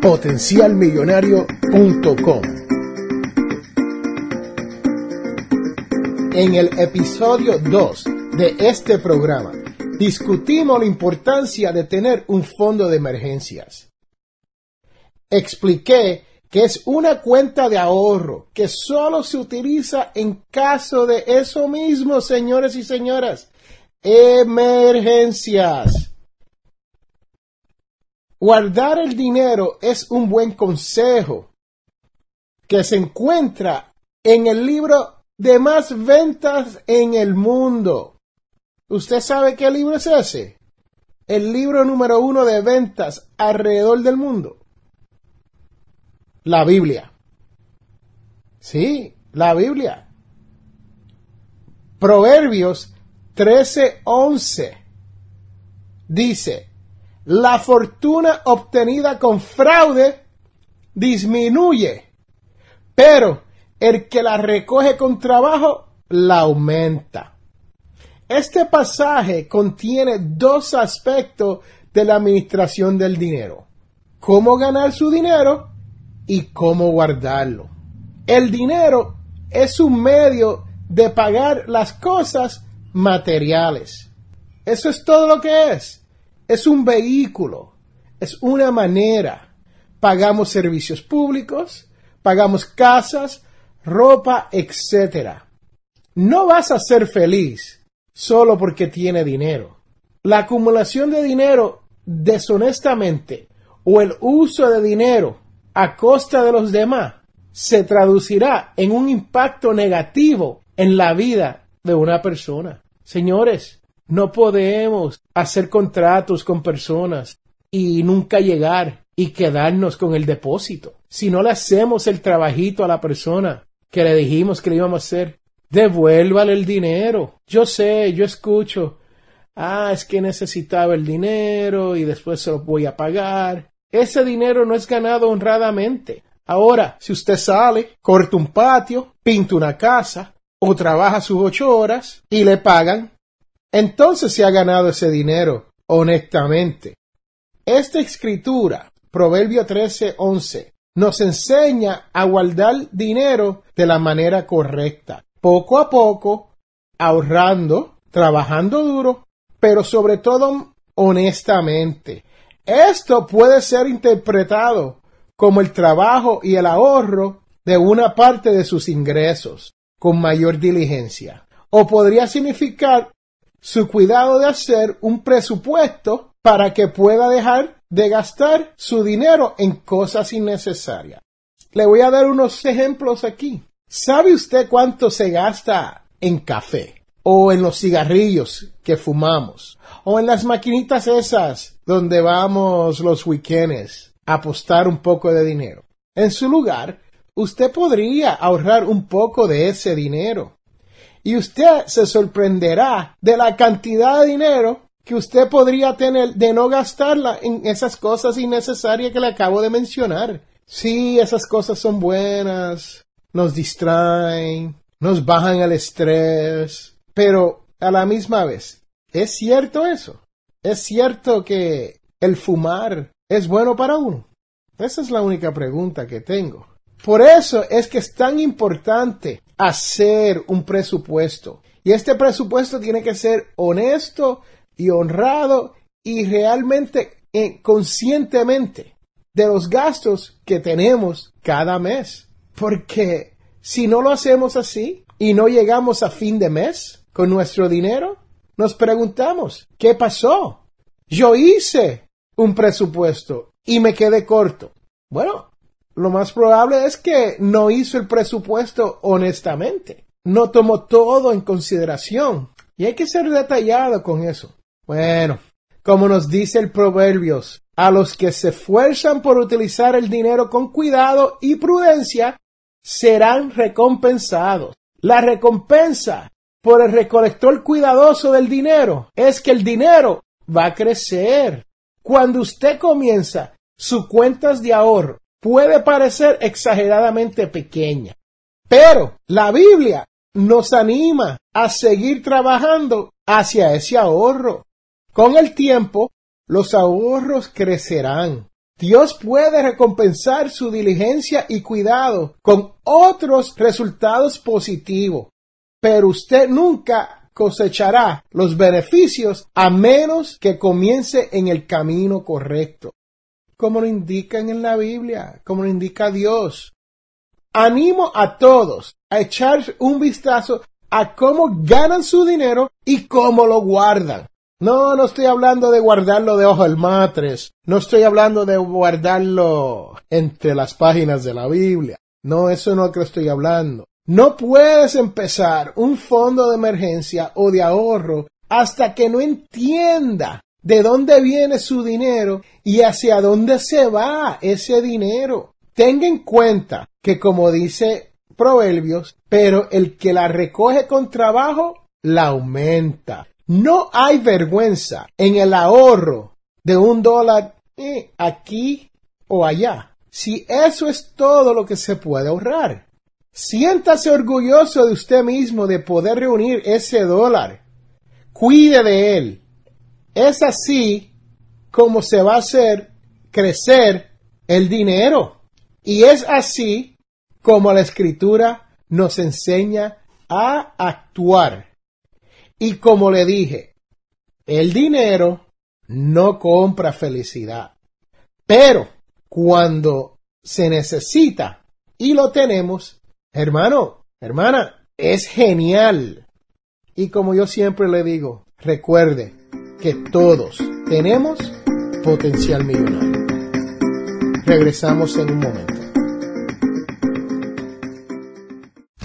potencialmillonario.com. En el episodio 2 de este programa discutimos la importancia de tener un fondo de emergencias. Expliqué que es una cuenta de ahorro que solo se utiliza en caso de eso mismo, señores y señoras, emergencias. Guardar el dinero es un buen consejo que se encuentra en el libro de más ventas en el mundo. ¿Usted sabe qué libro es ese? El libro número uno de ventas alrededor del mundo. La Biblia. Sí, la Biblia. Proverbios 13:11 dice, la fortuna obtenida con fraude disminuye, pero el que la recoge con trabajo la aumenta. Este pasaje contiene dos aspectos de la administración del dinero. Cómo ganar su dinero y cómo guardarlo. El dinero es un medio de pagar las cosas materiales. Eso es todo lo que es es un vehículo, es una manera. Pagamos servicios públicos, pagamos casas, ropa, etc. No vas a ser feliz solo porque tiene dinero. La acumulación de dinero deshonestamente o el uso de dinero a costa de los demás se traducirá en un impacto negativo en la vida de una persona. Señores, no podemos hacer contratos con personas y nunca llegar y quedarnos con el depósito. Si no le hacemos el trabajito a la persona que le dijimos que le íbamos a hacer, devuélvale el dinero. Yo sé, yo escucho, ah, es que necesitaba el dinero y después se lo voy a pagar. Ese dinero no es ganado honradamente. Ahora, si usted sale, corta un patio, pinta una casa o trabaja sus ocho horas y le pagan, entonces se ha ganado ese dinero honestamente. Esta escritura, Proverbio 13:11, nos enseña a guardar dinero de la manera correcta, poco a poco, ahorrando, trabajando duro, pero sobre todo honestamente. Esto puede ser interpretado como el trabajo y el ahorro de una parte de sus ingresos con mayor diligencia. O podría significar su cuidado de hacer un presupuesto para que pueda dejar de gastar su dinero en cosas innecesarias. Le voy a dar unos ejemplos aquí. ¿Sabe usted cuánto se gasta en café? O en los cigarrillos que fumamos. O en las maquinitas esas donde vamos los weekends a apostar un poco de dinero. En su lugar, usted podría ahorrar un poco de ese dinero y usted se sorprenderá de la cantidad de dinero que usted podría tener de no gastarla en esas cosas innecesarias que le acabo de mencionar. Sí, esas cosas son buenas, nos distraen, nos bajan el estrés, pero a la misma vez, ¿es cierto eso? ¿Es cierto que el fumar es bueno para uno? Esa es la única pregunta que tengo. Por eso es que es tan importante hacer un presupuesto. Y este presupuesto tiene que ser honesto y honrado y realmente eh, conscientemente de los gastos que tenemos cada mes. Porque si no lo hacemos así y no llegamos a fin de mes con nuestro dinero, nos preguntamos, ¿qué pasó? Yo hice un presupuesto y me quedé corto. Bueno, lo más probable es que no hizo el presupuesto honestamente. No tomó todo en consideración. Y hay que ser detallado con eso. Bueno, como nos dice el Proverbios, a los que se esfuerzan por utilizar el dinero con cuidado y prudencia, serán recompensados. La recompensa por el recolector cuidadoso del dinero es que el dinero va a crecer. Cuando usted comienza sus cuentas de ahorro, puede parecer exageradamente pequeña, pero la Biblia nos anima a seguir trabajando hacia ese ahorro. Con el tiempo, los ahorros crecerán. Dios puede recompensar su diligencia y cuidado con otros resultados positivos, pero usted nunca cosechará los beneficios a menos que comience en el camino correcto, como lo indican en la Biblia, como lo indica Dios. Animo a todos a echar un vistazo a cómo ganan su dinero y cómo lo guardan. No, no estoy hablando de guardarlo debajo del matres. No estoy hablando de guardarlo entre las páginas de la Biblia. No, eso no es lo que estoy hablando. No puedes empezar un fondo de emergencia o de ahorro hasta que no entienda de dónde viene su dinero y hacia dónde se va ese dinero. Tenga en cuenta que como dice Proverbios, pero el que la recoge con trabajo, la aumenta. No hay vergüenza en el ahorro de un dólar eh, aquí o allá. Si eso es todo lo que se puede ahorrar. Siéntase orgulloso de usted mismo de poder reunir ese dólar. Cuide de él. Es así como se va a hacer crecer el dinero. Y es así como la escritura nos enseña a actuar. Y como le dije, el dinero no compra felicidad. Pero cuando se necesita y lo tenemos, hermano, hermana, es genial. Y como yo siempre le digo, recuerde que todos tenemos potencial millonario. Regresamos en un momento.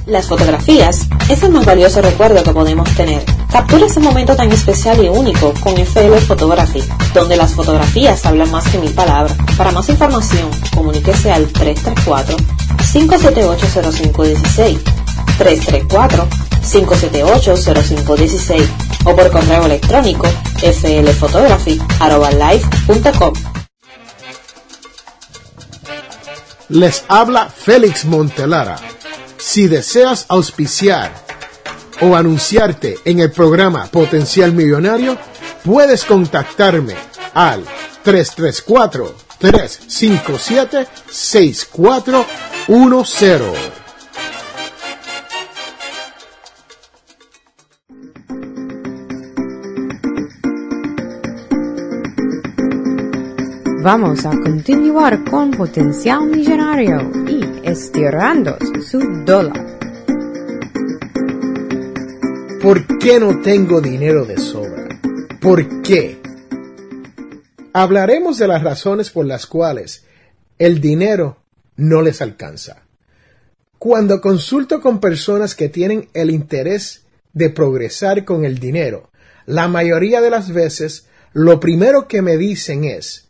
Las fotografías es el más valioso recuerdo que podemos tener. Captura ese momento tan especial y único con FL Photography, donde las fotografías hablan más que mil palabras. Para más información, comuníquese al 334-578-0516, 334-578-0516 o por correo electrónico flphotography.com. Les habla Félix Montelara si deseas auspiciar o anunciarte en el programa Potencial Millonario, puedes contactarme al 334-357-6410. Vamos a continuar con Potencial Millonario y estirando su dólar. ¿Por qué no tengo dinero de sobra? ¿Por qué? Hablaremos de las razones por las cuales el dinero no les alcanza. Cuando consulto con personas que tienen el interés de progresar con el dinero, la mayoría de las veces lo primero que me dicen es,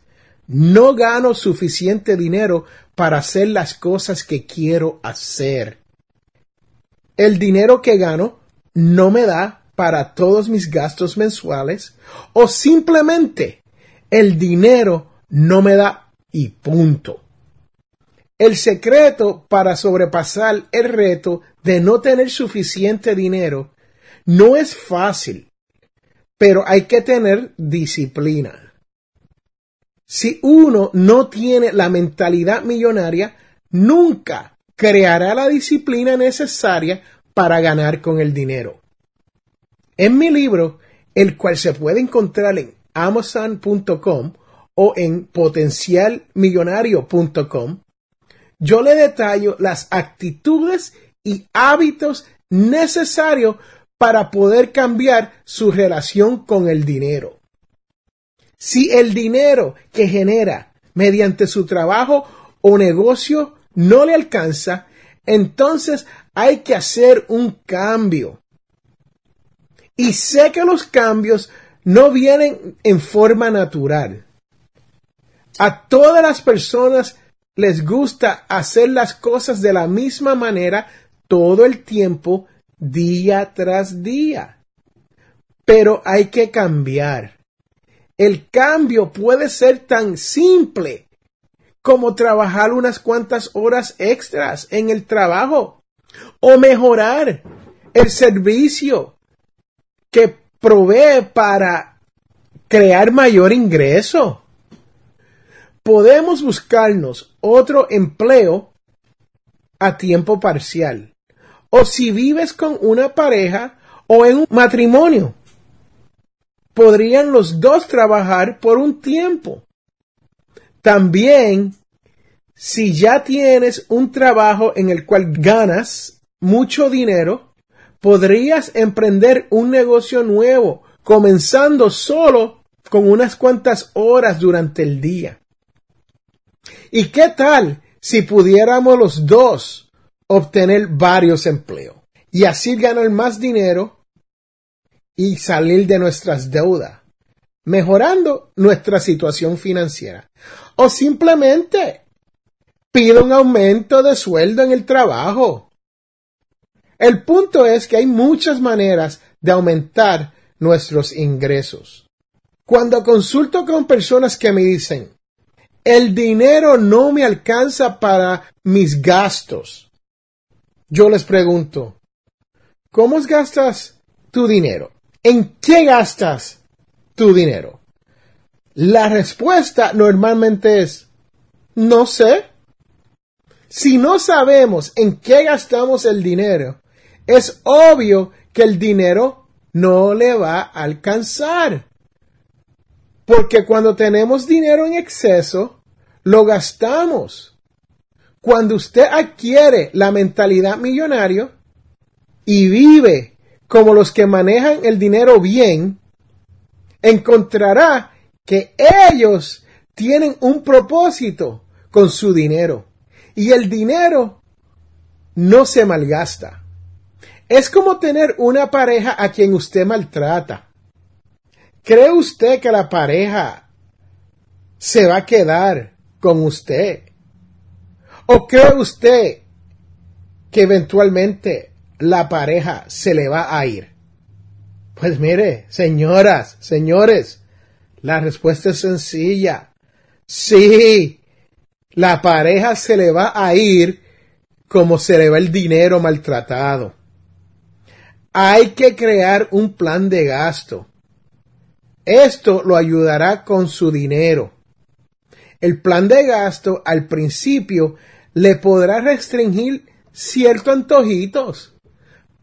no gano suficiente dinero para hacer las cosas que quiero hacer. El dinero que gano no me da para todos mis gastos mensuales o simplemente el dinero no me da y punto. El secreto para sobrepasar el reto de no tener suficiente dinero no es fácil, pero hay que tener disciplina. Si uno no tiene la mentalidad millonaria, nunca creará la disciplina necesaria para ganar con el dinero. En mi libro, el cual se puede encontrar en amazon.com o en potencialmillonario.com, yo le detallo las actitudes y hábitos necesarios para poder cambiar su relación con el dinero. Si el dinero que genera mediante su trabajo o negocio no le alcanza, entonces hay que hacer un cambio. Y sé que los cambios no vienen en forma natural. A todas las personas les gusta hacer las cosas de la misma manera todo el tiempo, día tras día. Pero hay que cambiar. El cambio puede ser tan simple como trabajar unas cuantas horas extras en el trabajo o mejorar el servicio que provee para crear mayor ingreso. Podemos buscarnos otro empleo a tiempo parcial. O si vives con una pareja o en un matrimonio, podrían los dos trabajar por un tiempo. También, si ya tienes un trabajo en el cual ganas mucho dinero, podrías emprender un negocio nuevo, comenzando solo con unas cuantas horas durante el día. ¿Y qué tal si pudiéramos los dos obtener varios empleos y así ganar más dinero y salir de nuestras deudas, mejorando nuestra situación financiera? O simplemente pide un aumento de sueldo en el trabajo el punto es que hay muchas maneras de aumentar nuestros ingresos. Cuando consulto con personas que me dicen, el dinero no me alcanza para mis gastos, yo les pregunto, ¿cómo gastas tu dinero? ¿En qué gastas tu dinero? La respuesta normalmente es, no sé. Si no sabemos en qué gastamos el dinero, es obvio que el dinero no le va a alcanzar. Porque cuando tenemos dinero en exceso, lo gastamos. Cuando usted adquiere la mentalidad millonario y vive como los que manejan el dinero bien, encontrará que ellos tienen un propósito con su dinero. Y el dinero no se malgasta. Es como tener una pareja a quien usted maltrata. ¿Cree usted que la pareja se va a quedar con usted? ¿O cree usted que eventualmente la pareja se le va a ir? Pues mire, señoras, señores, la respuesta es sencilla. Sí, la pareja se le va a ir como se le va el dinero maltratado. Hay que crear un plan de gasto. Esto lo ayudará con su dinero. El plan de gasto al principio le podrá restringir ciertos antojitos.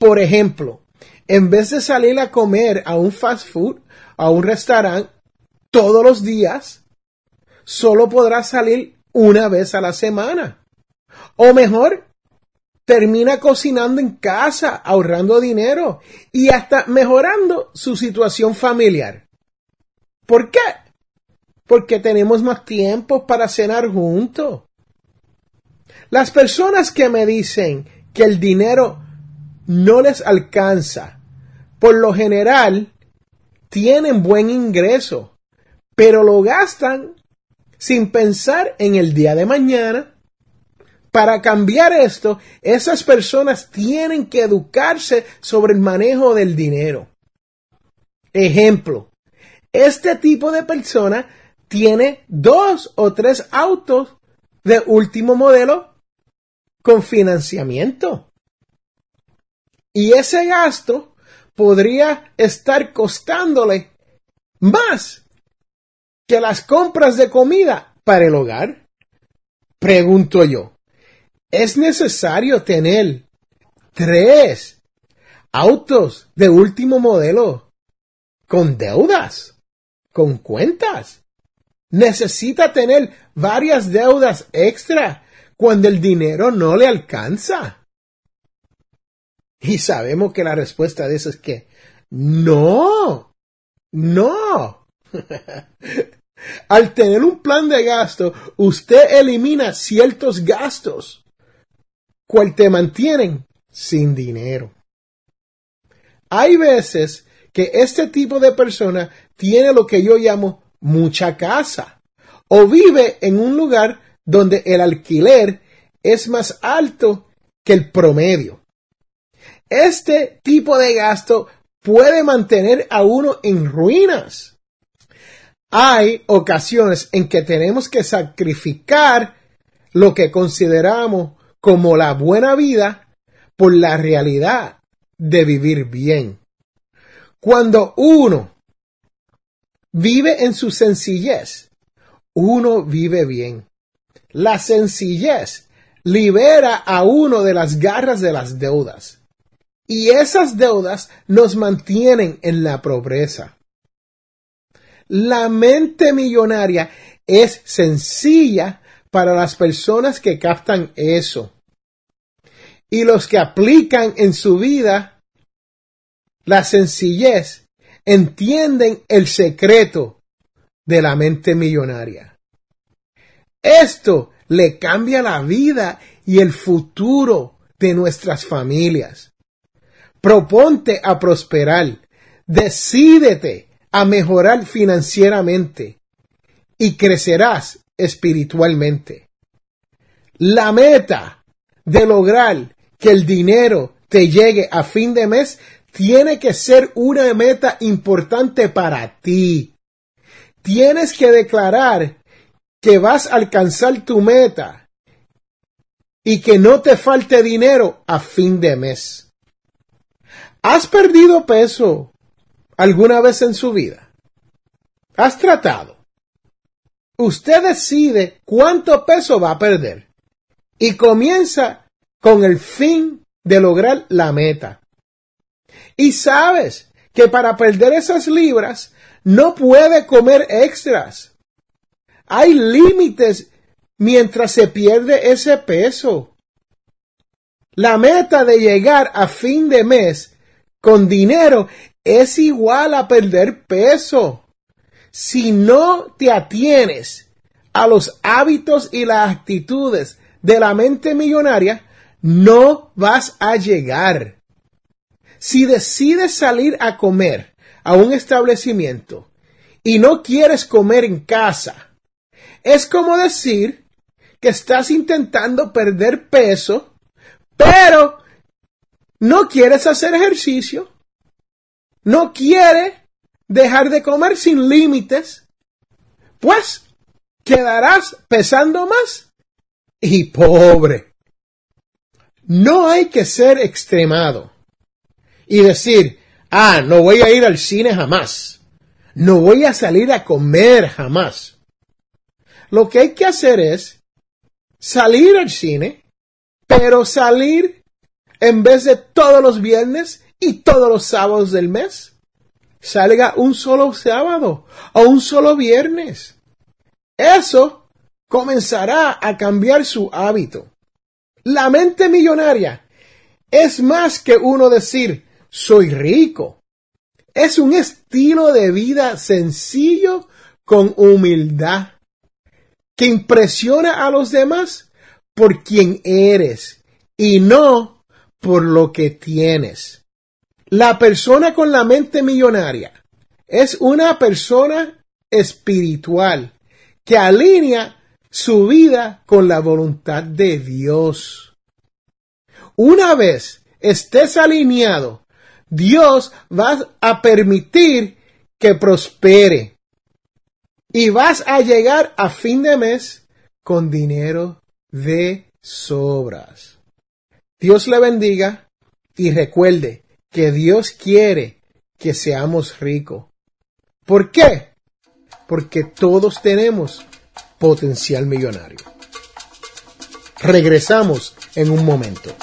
Por ejemplo, en vez de salir a comer a un fast food, a un restaurante todos los días, solo podrá salir una vez a la semana. O mejor, termina cocinando en casa, ahorrando dinero y hasta mejorando su situación familiar. ¿Por qué? Porque tenemos más tiempo para cenar juntos. Las personas que me dicen que el dinero no les alcanza, por lo general, tienen buen ingreso, pero lo gastan sin pensar en el día de mañana, para cambiar esto, esas personas tienen que educarse sobre el manejo del dinero. Ejemplo, este tipo de persona tiene dos o tres autos de último modelo con financiamiento. Y ese gasto podría estar costándole más que las compras de comida para el hogar. Pregunto yo, es necesario tener tres autos de último modelo con deudas, con cuentas. necesita tener varias deudas extra cuando el dinero no le alcanza? Y sabemos que la respuesta de eso es que no, no. Al tener un plan de gasto, usted elimina ciertos gastos, cual te mantienen sin dinero. Hay veces que este tipo de persona tiene lo que yo llamo mucha casa o vive en un lugar donde el alquiler es más alto que el promedio. Este tipo de gasto puede mantener a uno en ruinas. Hay ocasiones en que tenemos que sacrificar lo que consideramos como la buena vida por la realidad de vivir bien. Cuando uno vive en su sencillez, uno vive bien. La sencillez libera a uno de las garras de las deudas. Y esas deudas nos mantienen en la pobreza. La mente millonaria es sencilla para las personas que captan eso y los que aplican en su vida la sencillez entienden el secreto de la mente millonaria. Esto le cambia la vida y el futuro de nuestras familias. Proponte a prosperar, decídete a mejorar financieramente y crecerás espiritualmente. La meta de lograr que el dinero te llegue a fin de mes tiene que ser una meta importante para ti. Tienes que declarar que vas a alcanzar tu meta y que no te falte dinero a fin de mes. ¿Has perdido peso alguna vez en su vida? ¿Has tratado? Usted decide cuánto peso va a perder y comienza con el fin de lograr la meta. Y sabes que para perder esas libras no puede comer extras. Hay límites mientras se pierde ese peso. La meta de llegar a fin de mes con dinero es igual a perder peso. Si no te atienes a los hábitos y las actitudes de la mente millonaria, no vas a llegar. Si decides salir a comer a un establecimiento y no quieres comer en casa, es como decir que estás intentando perder peso, pero no quieres hacer ejercicio, no quieres dejar de comer sin límites, pues quedarás pesando más y pobre. No hay que ser extremado y decir, ah, no voy a ir al cine jamás. No voy a salir a comer jamás. Lo que hay que hacer es salir al cine, pero salir en vez de todos los viernes y todos los sábados del mes. Salga un solo sábado o un solo viernes. Eso comenzará a cambiar su hábito. La mente millonaria es más que uno decir soy rico. Es un estilo de vida sencillo con humildad que impresiona a los demás por quien eres y no por lo que tienes. La persona con la mente millonaria es una persona espiritual que alinea su vida con la voluntad de Dios. Una vez estés alineado, Dios va a permitir que prospere y vas a llegar a fin de mes con dinero de sobras. Dios le bendiga y recuerde que Dios quiere que seamos ricos. ¿Por qué? Porque todos tenemos potencial millonario. Regresamos en un momento.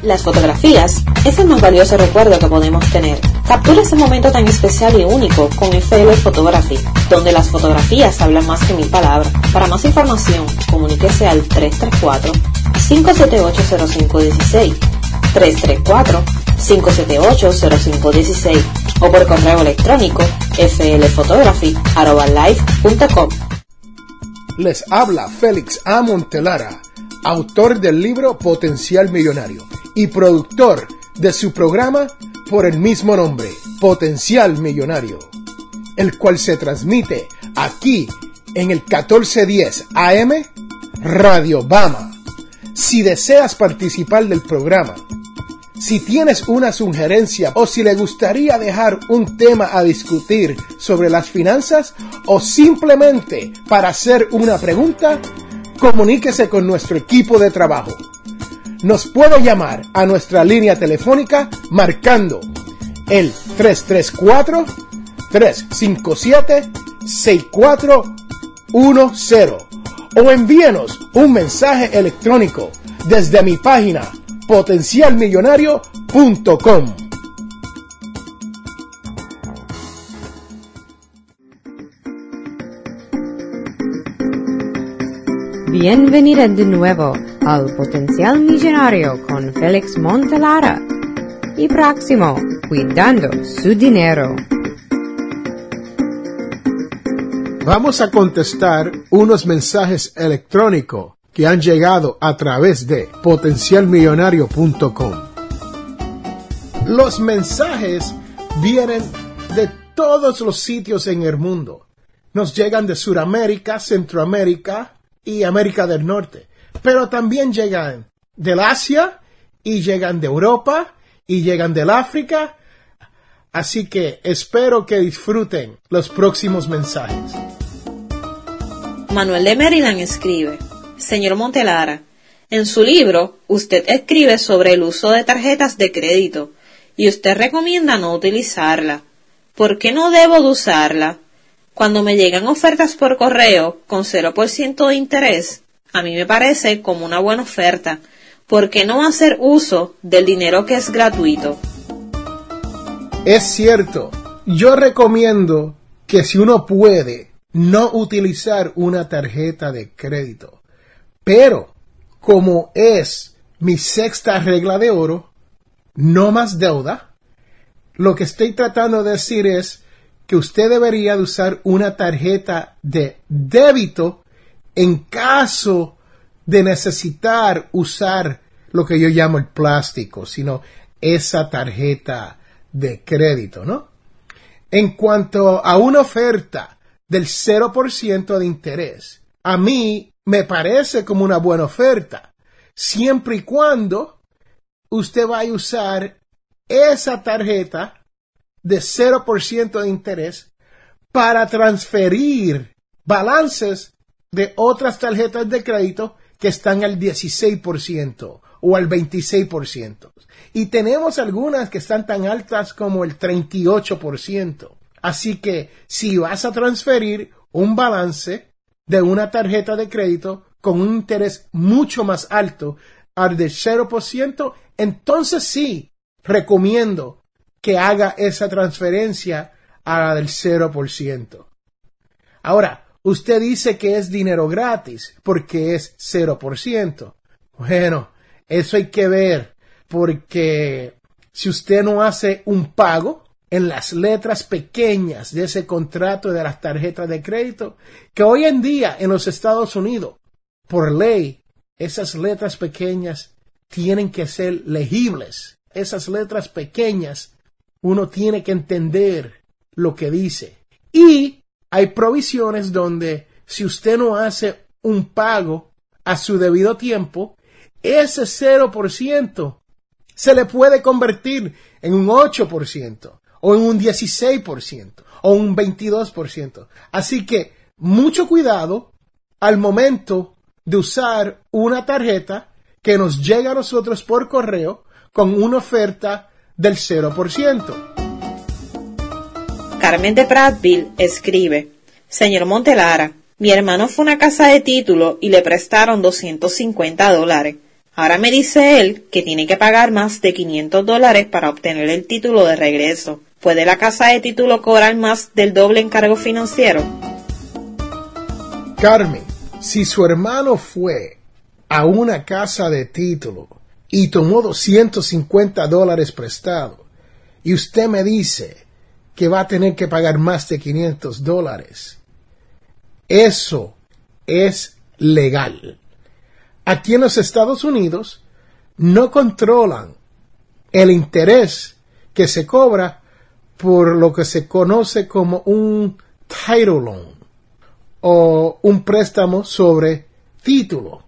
Las fotografías es el más valioso recuerdo que podemos tener. Captura ese momento tan especial y único con FL Photography, donde las fotografías hablan más que mil palabras. Para más información, comuníquese al 334-578-0516, 334-578-0516 o por correo electrónico flphotography.com. Les habla Félix A. Montelara, autor del libro Potencial Millonario y productor de su programa por el mismo nombre, Potencial Millonario, el cual se transmite aquí en el 1410 AM Radio Bama. Si deseas participar del programa, si tienes una sugerencia o si le gustaría dejar un tema a discutir sobre las finanzas o simplemente para hacer una pregunta, comuníquese con nuestro equipo de trabajo nos puede llamar a nuestra línea telefónica marcando el 334-357-6410 o envíenos un mensaje electrónico desde mi página potencialmillonario.com. Bienvenida de nuevo al Potencial Millonario con Félix Montelara. Y próximo, cuidando su dinero. Vamos a contestar unos mensajes electrónicos que han llegado a través de potencialmillonario.com. Los mensajes vienen de todos los sitios en el mundo. Nos llegan de Sudamérica, Centroamérica, y América del Norte. Pero también llegan del Asia y llegan de Europa y llegan del África. Así que espero que disfruten los próximos mensajes. Manuel de Maryland escribe, Señor Montelara, en su libro usted escribe sobre el uso de tarjetas de crédito y usted recomienda no utilizarla. ¿Por qué no debo de usarla? Cuando me llegan ofertas por correo con 0% de interés, a mí me parece como una buena oferta. ¿Por qué no hacer uso del dinero que es gratuito? Es cierto. Yo recomiendo que si uno puede, no utilizar una tarjeta de crédito. Pero, como es mi sexta regla de oro, no más deuda, lo que estoy tratando de decir es que usted debería de usar una tarjeta de débito en caso de necesitar usar lo que yo llamo el plástico, sino esa tarjeta de crédito, ¿no? En cuanto a una oferta del 0% de interés, a mí me parece como una buena oferta, siempre y cuando usted vaya a usar esa tarjeta de 0% de interés para transferir balances de otras tarjetas de crédito que están al 16% o al 26%. Y tenemos algunas que están tan altas como el 38%. Así que si vas a transferir un balance de una tarjeta de crédito con un interés mucho más alto al del 0%, entonces sí recomiendo que haga esa transferencia a la del 0%. Ahora, usted dice que es dinero gratis porque es 0%. Bueno, eso hay que ver porque si usted no hace un pago en las letras pequeñas de ese contrato de las tarjetas de crédito, que hoy en día en los Estados Unidos, por ley, esas letras pequeñas tienen que ser legibles. Esas letras pequeñas uno tiene que entender lo que dice. Y hay provisiones donde si usted no hace un pago a su debido tiempo, ese 0% se le puede convertir en un 8% o en un 16% o un 22%. Así que mucho cuidado al momento de usar una tarjeta que nos llega a nosotros por correo con una oferta del 0%. Carmen de Prattville escribe, Señor Montelara, mi hermano fue a una casa de título y le prestaron 250 dólares. Ahora me dice él que tiene que pagar más de 500 dólares para obtener el título de regreso. ¿Puede la casa de título cobrar más del doble en cargo financiero? Carmen, si su hermano fue a una casa de título y tomó 250 dólares prestado y usted me dice que va a tener que pagar más de 500 dólares, eso es legal. Aquí en los Estados Unidos no controlan el interés que se cobra por lo que se conoce como un title loan o un préstamo sobre título.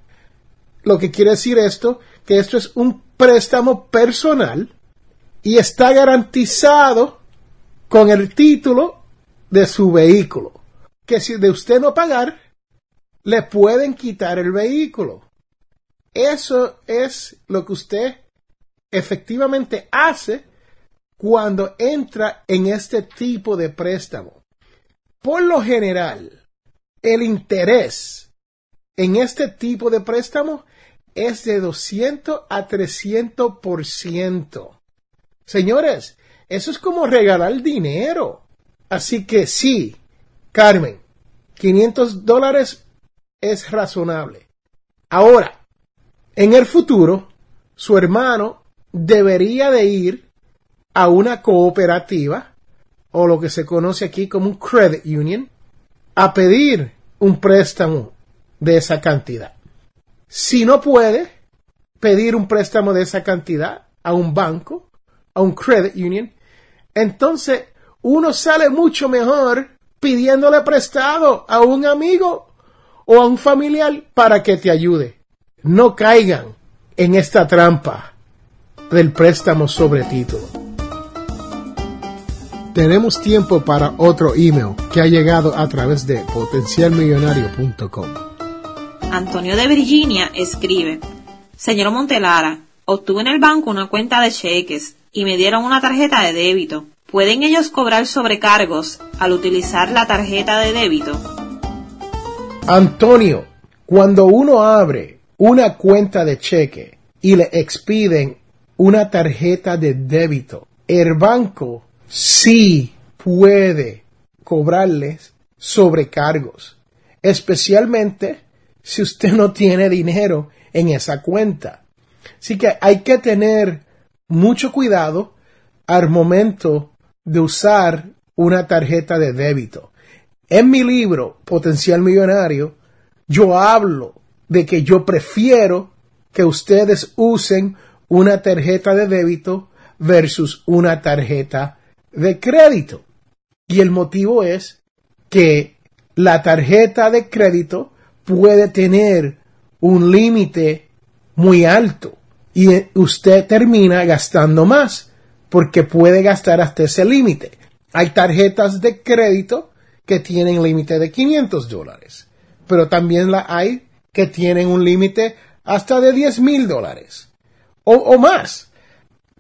Lo que quiere decir esto, que esto es un préstamo personal y está garantizado con el título de su vehículo. Que si de usted no pagar, le pueden quitar el vehículo. Eso es lo que usted efectivamente hace cuando entra en este tipo de préstamo. Por lo general, el interés en este tipo de préstamo es de 200 a 300%. Señores, eso es como regalar dinero. Así que sí, Carmen, 500 dólares es razonable. Ahora, en el futuro, su hermano debería de ir a una cooperativa o lo que se conoce aquí como un credit union a pedir un préstamo de esa cantidad. Si no puede pedir un préstamo de esa cantidad a un banco, a un credit union, entonces uno sale mucho mejor pidiéndole prestado a un amigo o a un familiar para que te ayude. No caigan en esta trampa del préstamo sobre título. Tenemos tiempo para otro email que ha llegado a través de potencialmillonario.com. Antonio de Virginia escribe, Señor Montelara, obtuve en el banco una cuenta de cheques y me dieron una tarjeta de débito. ¿Pueden ellos cobrar sobrecargos al utilizar la tarjeta de débito? Antonio, cuando uno abre una cuenta de cheque y le expiden una tarjeta de débito, el banco sí puede cobrarles sobrecargos, especialmente si usted no tiene dinero en esa cuenta. Así que hay que tener mucho cuidado al momento de usar una tarjeta de débito. En mi libro, Potencial Millonario, yo hablo de que yo prefiero que ustedes usen una tarjeta de débito versus una tarjeta de crédito. Y el motivo es que la tarjeta de crédito puede tener un límite muy alto y usted termina gastando más porque puede gastar hasta ese límite. Hay tarjetas de crédito que tienen límite de 500 dólares, pero también la hay que tienen un límite hasta de 10 mil dólares o, o más.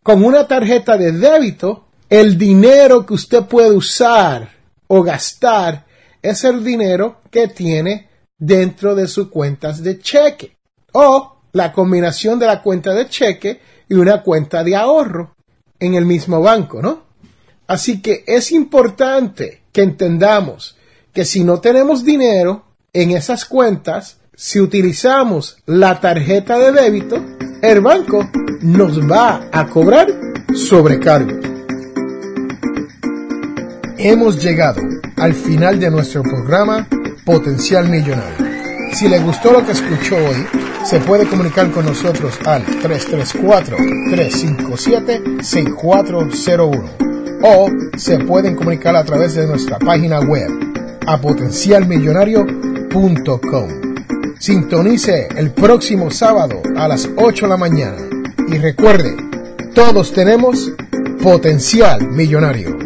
Con una tarjeta de débito, el dinero que usted puede usar o gastar es el dinero que tiene dentro de sus cuentas de cheque o la combinación de la cuenta de cheque y una cuenta de ahorro en el mismo banco, ¿no? Así que es importante que entendamos que si no tenemos dinero en esas cuentas, si utilizamos la tarjeta de débito, el banco nos va a cobrar sobrecargo. Hemos llegado al final de nuestro programa Potencial Millonario. Si le gustó lo que escuchó hoy, se puede comunicar con nosotros al 334-357-6401 o se pueden comunicar a través de nuestra página web a potencialmillonario.com. Sintonice el próximo sábado a las 8 de la mañana y recuerde, todos tenemos potencial millonario.